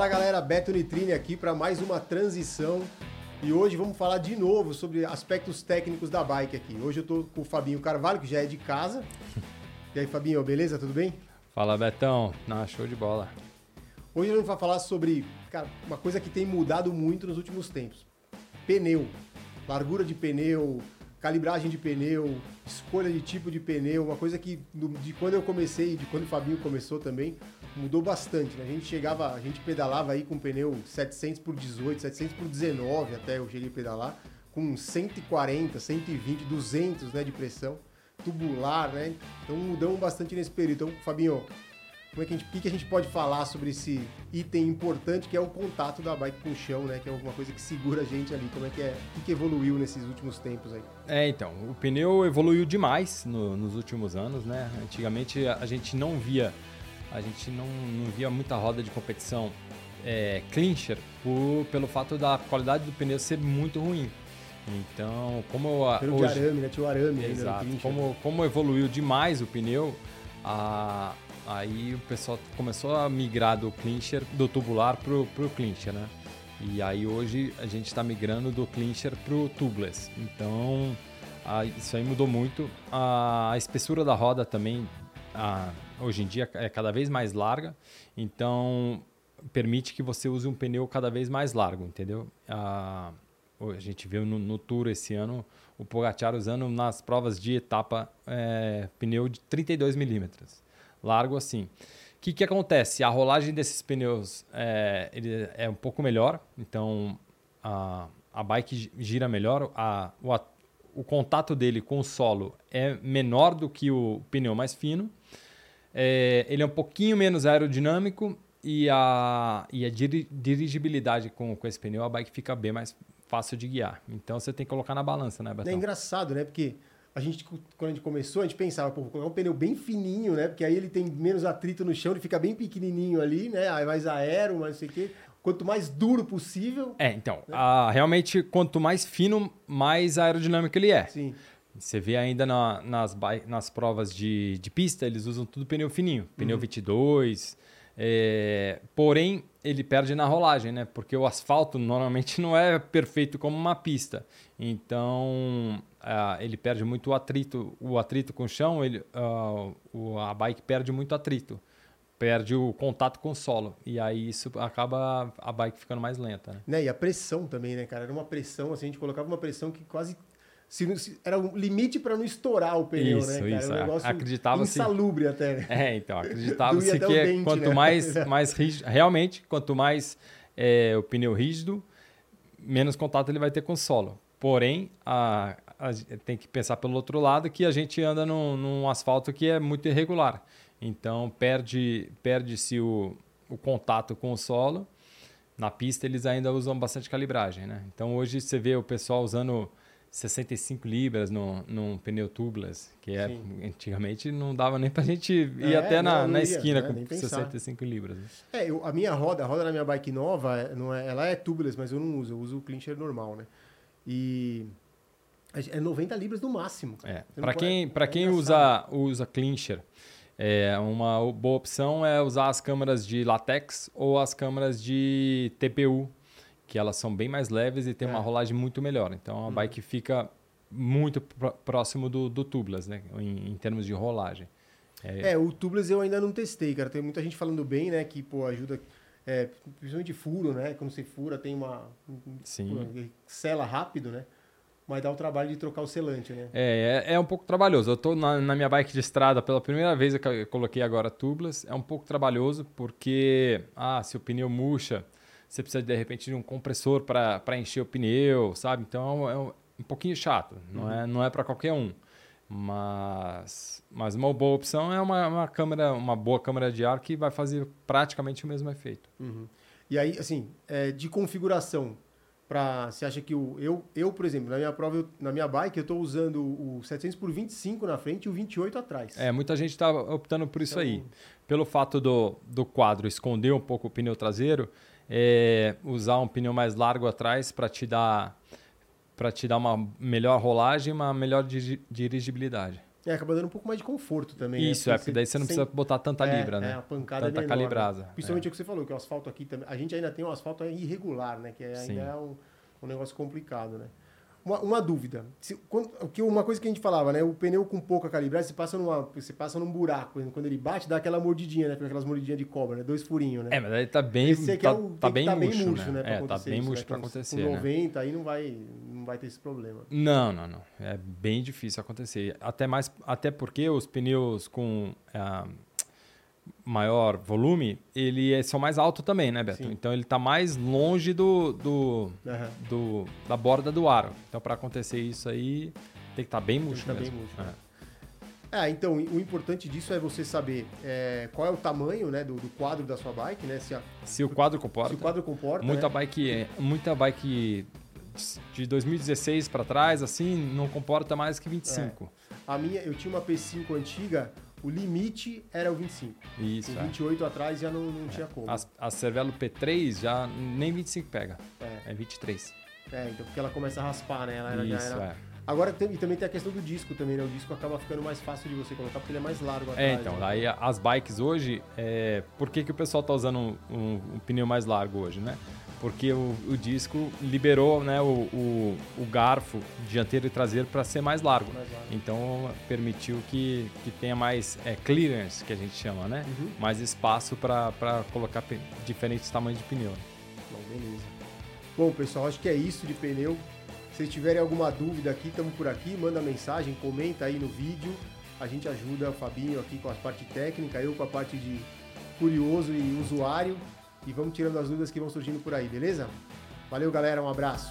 Fala galera, Beto Nitrine aqui para mais uma transição. E hoje vamos falar de novo sobre aspectos técnicos da bike aqui. Hoje eu tô com o Fabinho Carvalho, que já é de casa. E aí, Fabinho, beleza? Tudo bem? Fala, Betão. Na show de bola. Hoje a gente vai falar sobre cara, uma coisa que tem mudado muito nos últimos tempos. Pneu. Largura de pneu, calibragem de pneu, escolha de tipo de pneu, uma coisa que de quando eu comecei, de quando o Fabinho começou também, mudou bastante. Né? A gente chegava, a gente pedalava aí com pneu 700 por 18, 700 por 19 até eu cheguei a pedalar, com 140, 120, 200 né, de pressão, tubular, né? Então mudamos bastante nesse período. Então, Fabinho, como é que a gente, o que, a gente pode falar sobre esse item importante que é o contato da bike com o chão, né? Que é alguma coisa que segura a gente ali. Como é que é? O que, que evoluiu nesses últimos tempos aí? É, então, o pneu evoluiu demais no, nos últimos anos, né? Antigamente a gente não via, a gente não, não via muita roda de competição é, clincher por, pelo fato da qualidade do pneu ser muito ruim. Então, como a, hoje, arame, né? Tinha o arame Exato. Como, como evoluiu demais o pneu, a, Aí o pessoal começou a migrar do clincher, do tubular pro, pro clincher, né? E aí hoje a gente está migrando do clincher pro tubeless. Então isso aí mudou muito. A, espessura da roda também hoje em dia é cada vez mais larga. Então permite que você use um pneu cada vez mais largo, entendeu? A, a gente viu no, no, Tour esse ano o Pogacar usando nas provas de etapa é, pneu de 32 milímetros largo assim. O que, que acontece? A rolagem desses pneus é, ele é um pouco melhor, então a, a bike gira melhor, a, o, a, o contato dele com o solo é menor do que o pneu mais fino, é, ele é um pouquinho menos aerodinâmico e a, e a dirigibilidade com, com esse pneu, a bike fica bem mais fácil de guiar. Então você tem que colocar na balança, né, Betão? É engraçado, né? Porque a gente, quando a gente começou, a gente pensava, pô, vou colocar um pneu bem fininho, né? Porque aí ele tem menos atrito no chão, ele fica bem pequenininho ali, né? Aí mais aero, mais não sei o quê. Quanto mais duro possível. É, então, né? a, realmente, quanto mais fino, mais aerodinâmico ele é. Sim. Você vê ainda na, nas, nas provas de, de pista, eles usam tudo pneu fininho, pneu uhum. 22. É, porém, ele perde na rolagem, né? Porque o asfalto normalmente não é perfeito como uma pista. Então, uh, ele perde muito o atrito, o atrito com o chão, ele, uh, a bike perde muito atrito. Perde o contato com o solo. E aí isso acaba a bike ficando mais lenta. Né? né? E a pressão também, né, cara? Era uma pressão, assim, a gente colocava uma pressão que quase se, se, era um limite para não estourar o pneu, isso, né, cara? Isso, um negócio acreditava insalubre até. Né? É, então, acreditava-se que é dente, quanto né? mais, mais rígido, realmente, quanto mais é, o pneu rígido, menos contato ele vai ter com o solo. Porém, a, a, tem que pensar pelo outro lado que a gente anda num, num asfalto que é muito irregular. Então, perde-se perde o, o contato com o solo. Na pista, eles ainda usam bastante calibragem, né? Então, hoje você vê o pessoal usando 65 libras no, num pneu tubeless, que é, antigamente não dava nem pra gente ir é, até na, na esquina né? com 65 libras. Né? É, eu, a minha roda, a roda da minha bike nova, é, não é, ela é tubeless, mas eu não uso, eu uso o clincher normal, né? E é 90 libras no máximo. É. Para quem, pra quem é usa, usa clincher, é, uma boa opção é usar as câmeras de latex ou as câmeras de TPU, que elas são bem mais leves e tem é. uma rolagem muito melhor. Então a hum. bike fica muito próximo do, do tubeless, né? Em, em termos de rolagem. É... é, o tubeless eu ainda não testei, cara. Tem muita gente falando bem, né? Que pô, ajuda, é, principalmente furo, né? Quando você fura, tem uma. Sim. Sela rápido, né? Mas dá o trabalho de trocar o selante, né? É, é, é um pouco trabalhoso. Eu estou na, na, minha bike de estrada pela primeira vez, eu coloquei agora tubeless. É um pouco trabalhoso porque, ah, se o pneu murcha você precisa de repente de um compressor para encher o pneu, sabe? Então é um, é um pouquinho chato, não uhum. é, não é para qualquer um. Mas, mas uma boa opção é uma, uma câmera, uma boa câmera de ar que vai fazer praticamente o mesmo efeito. Uhum. E aí, assim, é, de configuração, para você acha que o eu, eu por exemplo, na minha prova, eu, na minha bike, eu estou usando o 700 por 25 na frente e o 28 atrás. É, muita gente está optando por isso então, aí. Pelo fato do, do quadro esconder um pouco o pneu traseiro, é, usar um pneu mais largo atrás para te dar para te dar uma melhor rolagem, uma melhor dirigibilidade. É, acaba dando um pouco mais de conforto também. né? Isso, é, porque daí você não sem- precisa botar tanta é, libra, é, né? a pancada Tanta é calibrada. né? Principalmente o que você falou, que o asfalto aqui também. A gente ainda tem um asfalto irregular, né? Que é, Sim. ainda é um, um negócio complicado, né? Uma, uma dúvida. Se, quando, que, uma coisa que a gente falava, né? O pneu com pouca calibragem, você passa, numa, você passa num buraco. Quando ele bate, dá aquela mordidinha, né? Aquelas mordidinhas de cobra, né? Dois furinhos, né? É, mas daí tá bem, Esse aqui tá, é o, tá bem tá murcho, né? pra É, tá bem isso, murcho né? pra acontecer, Com né? 90 aí não vai, não vai ter esse problema. Não, não, não. É bem difícil acontecer. Até mais, até porque os pneus com ah, maior volume, ele é, são mais altos também, né, Beto? Sim. Então ele tá mais longe do, do, Aham. do- da borda do aro. Então para acontecer isso aí tem que estar bem murcho tá bem mesmo. murcho, É. É, então, o importante disso é você saber é, qual é o tamanho né, do, do quadro da sua bike, né? Se, a- Se o quadro se comporta, o quadro comporta. muita né? bike, muita bike de 2016 para trás assim não comporta mais que 25. A minha, eu tinha uma P5 antiga, o limite era o 25. Isso, é. 28 atrás já não, não tinha como. As- A Cervelo P3 já nem 25 pega, É, é 23. é, então porque ela começa a raspar, né? Ela Isso, era- é. Agora tem, e também tem a questão do disco também, né? O disco acaba ficando mais fácil de você colocar porque ele é mais largo atrás. É, então, né? daí as bikes hoje, é, por que, que o pessoal tá usando um, um- um pneu mais largo hoje, né? Porque o, o disco liberou né, o, o, o garfo dianteiro e traseiro para ser mais largo. Mais largo. Então permitiu que, que tenha mais é, clearance, que a gente chama, né? Uhum. Mais espaço para colocar diferentes tamanhos de pneu. Bom, beleza. Bom, pessoal, acho que é isso de pneu. Se tiverem alguma dúvida aqui, estamos por aqui, manda mensagem, comenta aí no vídeo. A gente ajuda o Fabinho aqui com a parte técnica, eu com a parte de curioso e usuário. E vamos tirando as dúvidas que vão surgindo por aí, beleza? Valeu, galera, um abraço.